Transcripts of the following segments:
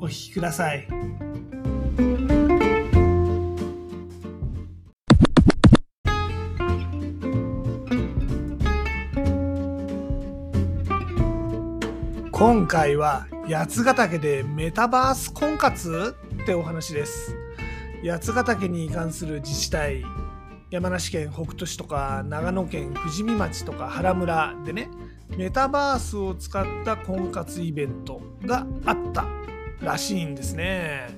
お聞きください。今回は八ヶ岳でメタバース婚活ってお話です。八ヶ岳に関する自治体山梨県北杜市とか長野県富士見町とか原村でねメタバースを使った婚活イベントがあった。らしいんですね。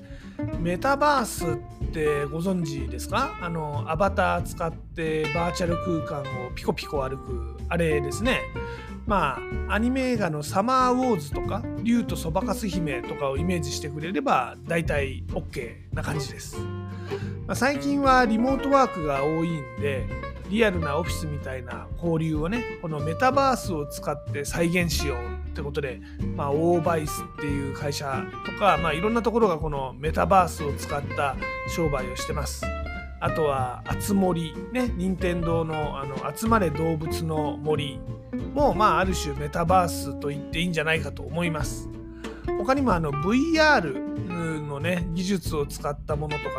メタバースってご存知ですか？あのアバター使ってバーチャル空間をピコピコ歩くあれですね。まあアニメ映画の「サマーウォーズ」とか「竜とそばかす姫」とかをイメージしてくれれば大体 OK な感じです、まあ、最近はリモートワークが多いんでリアルなオフィスみたいな交流をねこのメタバースを使って再現しようってことで、まあ、オーバイスっていう会社とか、まあ、いろんなところがこのメタバースを使った商売をしてます。あとは、あつ森、ね、任天堂のあの集まれ動物の森も、まあ、ある種メタバースと言っていいんじゃないかと思います。他にもあの VR のね技術を使ったものとか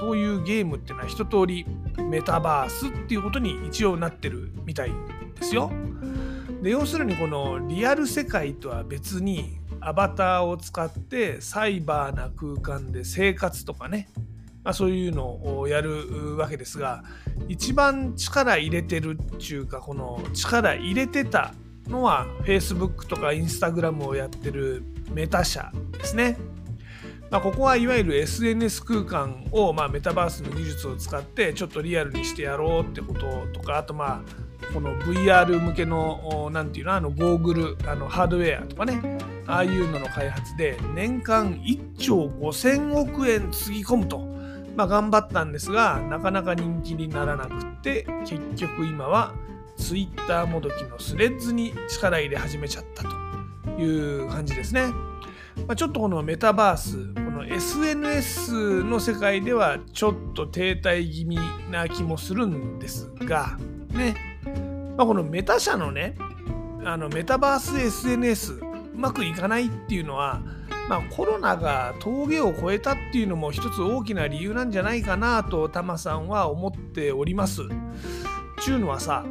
そういうゲームっていうのは一通りメタバースっていうことに一応なってるみたいですよ。で要するにこのリアル世界とは別にアバターを使ってサイバーな空間で生活とかね、まあ、そういうのをやるわけですが一番力入れてるっていうかこの力入れてたのは Facebook とか Instagram をやってるメタ社ですね。まあ、ここはいわゆる SNS 空間を、まあ、メタバースの技術を使ってちょっとリアルにしてやろうってこととかあとまあこの VR 向けの何て言うのあのゴーグルあのハードウェアとかねああいうのの開発で年間1兆5000億円つぎ込むと、まあ、頑張ったんですがなかなか人気にならなくって結局今は Twitter もどきのスレッズに力入れ始めちゃったという感じですね。まあ、ちょっとこのメタバース、この SNS の世界ではちょっと停滞気味な気もするんですが、ね、まあ、このメタ社のね、あのメタバース SNS うまくいかないっていうのは、まあ、コロナが峠を越えたっていうのも一つ大きな理由なんじゃないかなとタマさんは思っております。ちゅうのはさ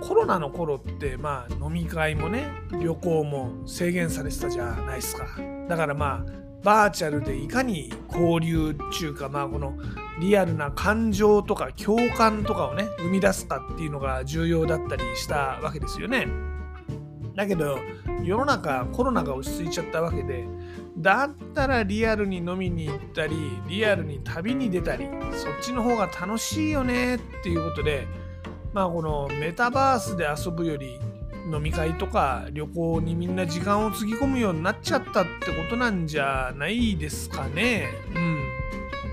コロナの頃ってまあ飲み会もね旅行も制限されてたじゃないですか。だからまあバーチャルでいかに交流っていうかまあこのリアルな感情とか共感とかをね生み出すかっていうのが重要だったりしたわけですよね。だけど世の中コロナが落ち着いちゃったわけでだったらリアルに飲みに行ったりリアルに旅に出たりそっちの方が楽しいよねっていうことでまあこのメタバースで遊ぶより飲み会とか旅行にみんな時間をつぎ込むようになっちゃったってことなんじゃないですかね。うん。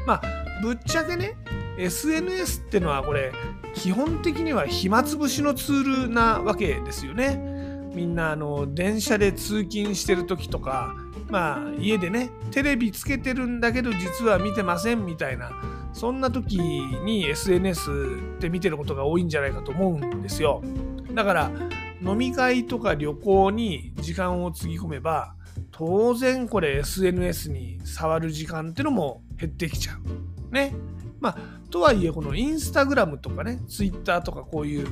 まあぶっちゃけね SNS ってのはこれ基本的には暇つぶしのツールなわけですよね。みんなあの電車で通勤してる時とかまあ家でねテレビつけてるんだけど実は見てませんみたいなそんな時に SNS って見てることが多いんじゃないかと思うんですよ。だから飲み会とか旅行に時間をつぎ込めば当然これ SNS に触る時間ってのも減ってきちゃう。ね。まあとはいえこのインスタグラムとかねツイッターとかこういう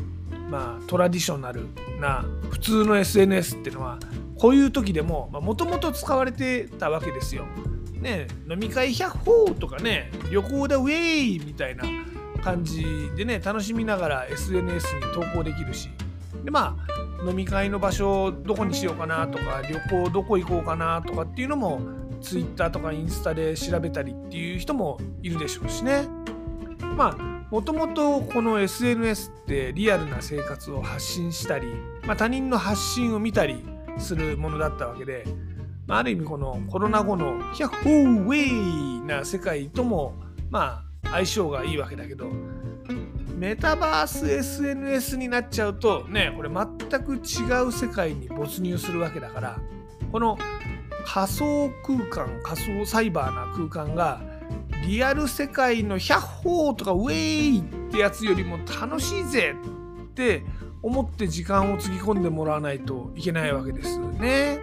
まあトラディショナルな普通の SNS っていうのはこういう時でももともと使われてたわけですよ。ね、飲み会100歩とかね、旅行でウェイみたいな感じでね、楽しみながら SNS に投稿できるし、で、まあ、飲み会の場所どこにしようかなとか、旅行どこ行こうかなとかっていうのも、Twitter とかインスタで調べたりっていう人もいるでしょうしね。まあ、もともとこの SNS ってリアルな生活を発信したり、まあ、他人の発信を見たりするものだったわけで、まあ、ある意味このコロナ後のヒャッホーウェイな世界ともまあ相性がいいわけだけどメタバース SNS になっちゃうとねこれ全く違う世界に没入するわけだからこの仮想空間仮想サイバーな空間がリアル世界のヒャッホーとかウェイってやつよりも楽しいぜって思って時間をつぎ込んでもらわないといけないわけですね。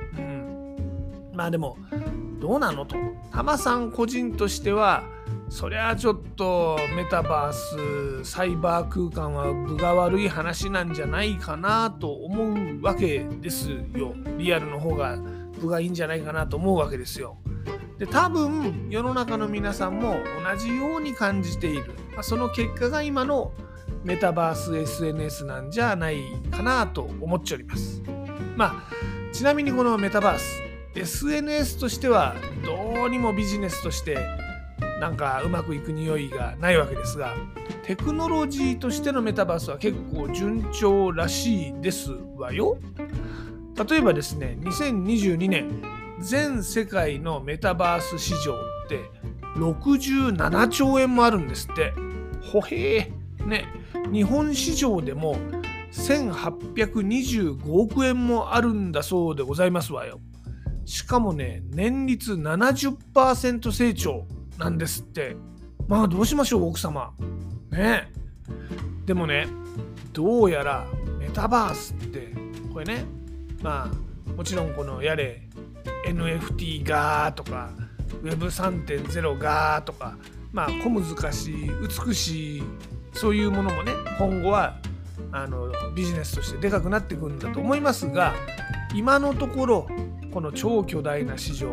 まあでもどうなのとタマさん個人としてはそりゃちょっとメタバースサイバー空間は分が悪い話なんじゃないかなと思うわけですよ。リアルの方が分がいいんじゃないかなと思うわけですよ。で多分世の中の皆さんも同じように感じている、まあ、その結果が今のメタバース SNS なんじゃないかなと思っております。まあちなみにこのメタバース SNS としてはどうにもビジネスとしてなんかうまくいく匂いがないわけですがテクノロジーとしてのメタバースは結構順調らしいですわよ。例えばですね2022年全世界のメタバース市場って67兆円もあるんですって。ほへー。ね。日本市場でも1825億円もあるんだそうでございますわよ。しかもね年率70%成長なんですって。まあどうしましょう奥様。ね。でもねどうやらメタバースってこれねまあもちろんこのやれ NFT がとか Web3.0 がとかまあ小難しい美しいそういうものもね今後はあのビジネスとしてでかくなっていくんだと思いますが今のところこの超巨大な市場。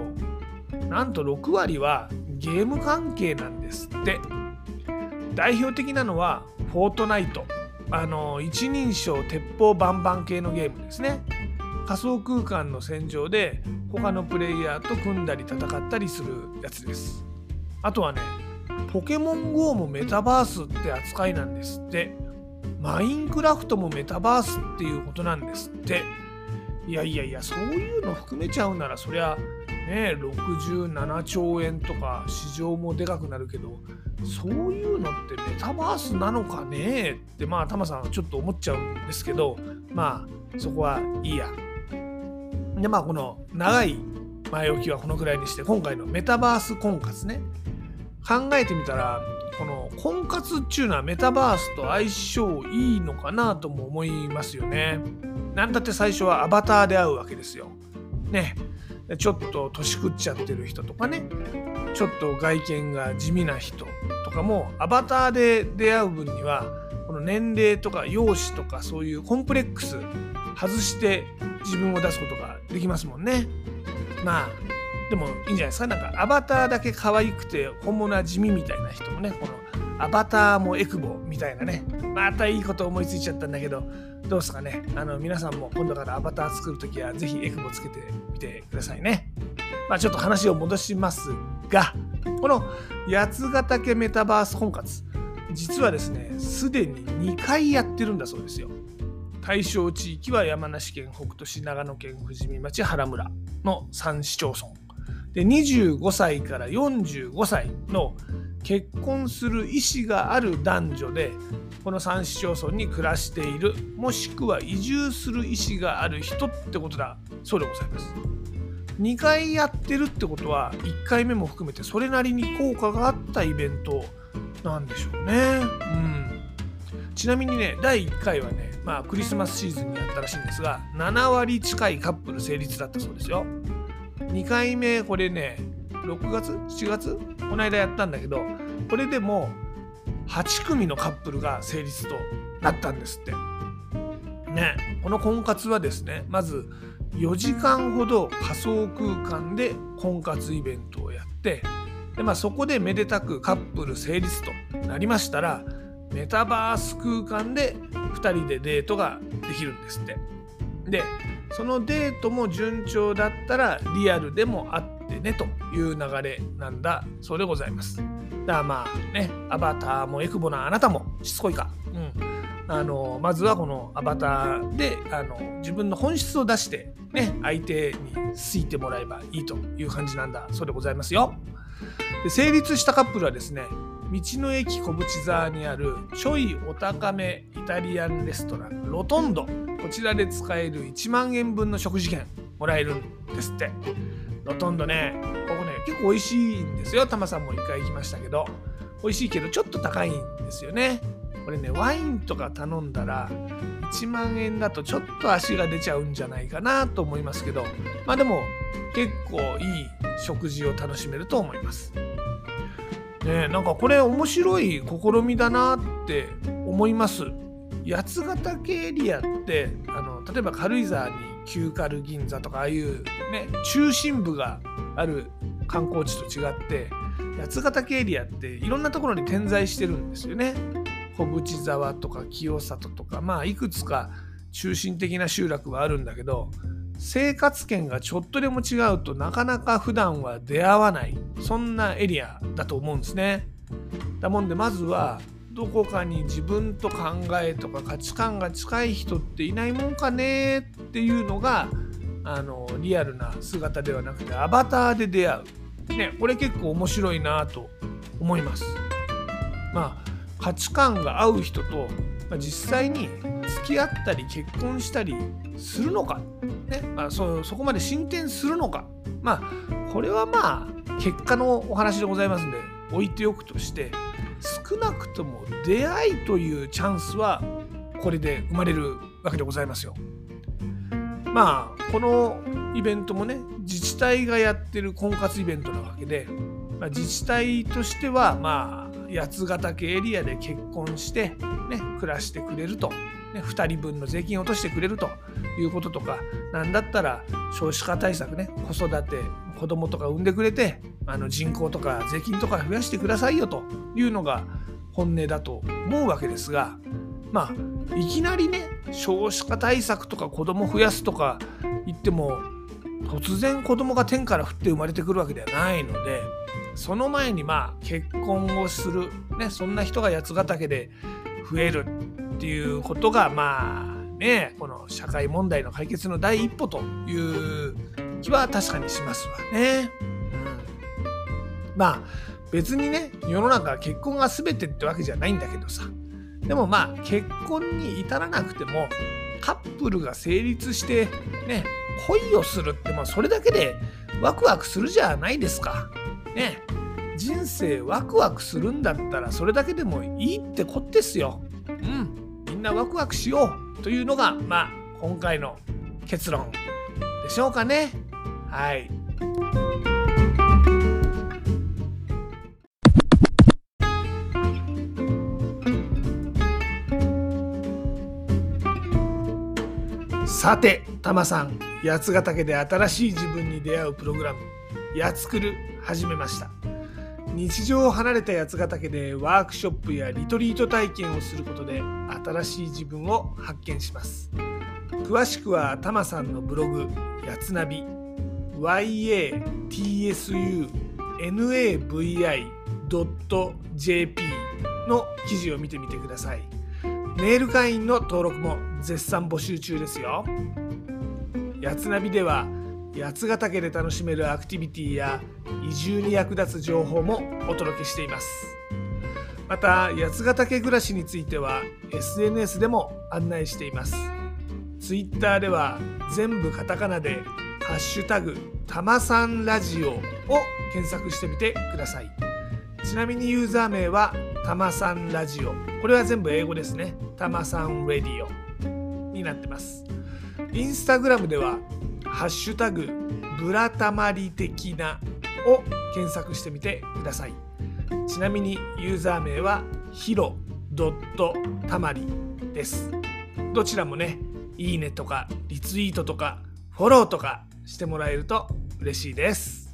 なんと6割はゲーム関係なんですって。代表的なのはフォートナイト。あの一人称鉄砲バンバン系のゲームですね。仮想空間の戦場で他のプレイヤーと組んだり戦ったりするやつです。あとはねポケモン GO もメタバースって扱いなんですって。マインクラフトもメタバースっていうことなんですって。いやいやいやそういうの含めちゃうならそりゃね67兆円とか市場もでかくなるけどそういうのってメタバースなのかねってまあタマさんはちょっと思っちゃうんですけどまあそこはいいや。でまあこの長い前置きはこのくらいにして今回のメタバース婚活ね考えてみたらこの婚活っていうのはメタバースと相性いいのかなとも思いますよね。なんだって最初はアバターで会うわけですよ。ね。ちょっと年食っちゃってる人とかねちょっと外見が地味な人とかもアバターで出会う分にはこの年齢とか容姿とかそういうコンプレックス外して自分を出すことができますもんね。まあでもいいんじゃないですかなんかアバターだけ可愛くて本物は地味みたいな人もねこのアバターもエクボみたいなねまたいいこと思いついちゃったんだけどどうですかねあの皆さんも今度からアバター作るときはぜひエクボつけてみてくださいね。まあちょっと話を戻しますがこの八ヶ岳メタバース婚活実はですねすでに2回やってるんだそうですよ。対象地域は山梨県北杜市長野県富士見町原村の3市町村で25歳から45歳の結婚する意思がある男女でこの3市町村に暮らしているもしくは移住する意思がある人ってことだそうでございます。2回やってるってことは1回目も含めてそれなりに効果があったイベントなんでしょうね。うん。ちなみにね第1回はねまあクリスマスシーズンにやったらしいんですが7割近いカップル成立だったそうですよ。2回目これね6月？7月？この間やったんだけどこれでも8組のカップルが成立となったんですって。ねこの婚活はですねまず4時間ほど仮想空間で婚活イベントをやってで、まあ、そこでめでたくカップル成立となりましたらメタバース空間で2人でデートができるんですって。でそのデートも順調だったらリアルでもあってねという流れなんだそうでございます。だからまあねアバターもエクボなあなたもしつこいか。うんあのまずはこのアバターであの自分の本質を出して、ね、相手に好いてもらえばいいという感じなんだそうでございますよ。で成立したカップルはですね道の駅小淵沢にあるちょいお高めイタリアンレストランロトンド。こちらで使える1万円分の食事券もらえるんですって。ロトンドねここね結構美味しいんですよ。タマさんも一回行きましたけど。美味しいけどちょっと高いんですよね。これねワインとか頼んだら1万円だとちょっと足が出ちゃうんじゃないかなと思いますけど。まあでも結構いい食事を楽しめると思います。ねなんかこれ面白い試みだなって思います。八ヶ岳エリアってあの例えば軽井沢に旧軽銀座とかああいうね中心部がある観光地と違って八ヶ岳エリアっていろんなところに点在してるんですよね。小淵沢とか清里とかまあいくつか中心的な集落はあるんだけど生活圏がちょっとでも違うとなかなか普段は出会わないそんなエリアだと思うんですね。だもんでまずはどこかに自分と考えとか価値観が近い人っていないもんかねっていうのがあのリアルな姿ではなくてアバターで出会う。ね、これ結構面白いなと思います。まあ価値観が合う人と、まあ、実際に付き合ったり結婚したりするのか、ね。まあ、そそこまで進展するのか。まあこれはまあ結果のお話でございますんで置いておくとして少なくとも出会いというチャンスはこれで生まれるわけでございますよ。まあこのイベントもね自治体がやってる婚活イベントなわけで、まあ、自治体としてはまあ八ヶ岳エリアで結婚して、ね、暮らしてくれると、ね、2人分の税金を落としてくれるということとか何だったら少子化対策ね子育て子供とか産んでくれてあの人口とか税金とか増やしてくださいよというのが本音だと思うわけですがまあいきなりね少子化対策とか子供増やすとか言っても突然子供が天から降って生まれてくるわけではないのでその前にまあ結婚をする、ね、そんな人が八ヶ岳で増えるっていうことがまあねこの社会問題の解決の第一歩という気は確かにしますわね。うん、まあ別にね世の中結婚が全てってわけじゃないんだけどさでもまあ結婚に至らなくてもカップルが成立してね恋をするってまあそれだけでワクワクするじゃないですか。ね人生ワクワクするんだったらそれだけでもいいってこってすよ。うん、んなワクワクしようというのがまあ今回の結論でしょうかね。はい。さて、タマさん、八ヶ岳で新しい自分に出会うプログラム、やつくる始めました日常を離れた八ヶ岳でワークショップやリトリート体験をすることで新しい自分を発見します。詳しくはタマさんのブログやつナビ yatsunavi.jp の記事を見てみてください。メール会員の登録も絶賛募集中ですよ。やつナビでは八ヶ岳で楽しめるアクティビティや移住に役立つ情報もお届けしています。また八ヶ岳暮らしについては SNS でも案内しています。Twitter では全部カタカナで「ハッシュタグたまさんラジオ」を検索してみてください。ちなみにユーザー名はたまさんラジオ。これは全部英語ですね。たまさんラディオになってます。インスタグラムではハッシュタグブラタマリ的なを検索してみてください。ちなみにユーザー名はヒロドットたまりです。どちらもねいいねとかリツイートとかフォローとかしてもらえると嬉しいです。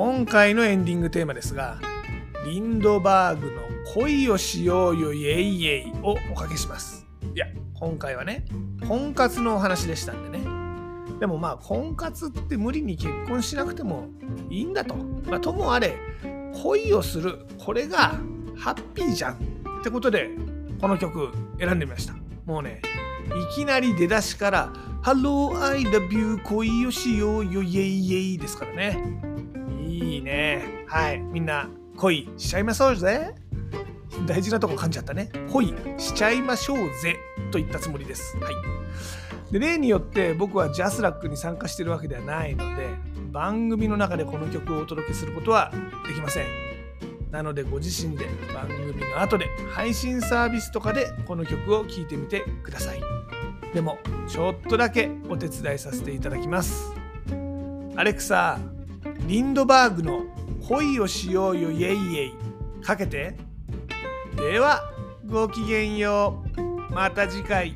今回のエンディングテーマですがリンドバーグの「恋をしようよイエイイエイ」をおかけします。いや今回はね婚活のお話でしたんでね。でもまあ婚活って無理に結婚しなくてもいいんだと、まあ、ともあれ恋をするこれがハッピーじゃんってことでこの曲選んでみました。もうねいきなり出だしから「Hello I love you 恋をしようよイェイイェイ」ですからね。いいね。はい。みんな恋しちゃいましょうぜ。大事なとこ噛んじゃったね。恋しちゃいましょうぜと言ったつもりです。はい。で例によって僕はジャスラックに参加してるわけではないので番組の中でこの曲をお届けすることはできません。なのでご自身で番組の後で配信サービスとかでこの曲を聴いてみてください。でもちょっとだけお手伝いさせていただきます。アレクサリンドバーグの恋をしようよイェイイェイ。かけて。ではごきげんよう。また次回。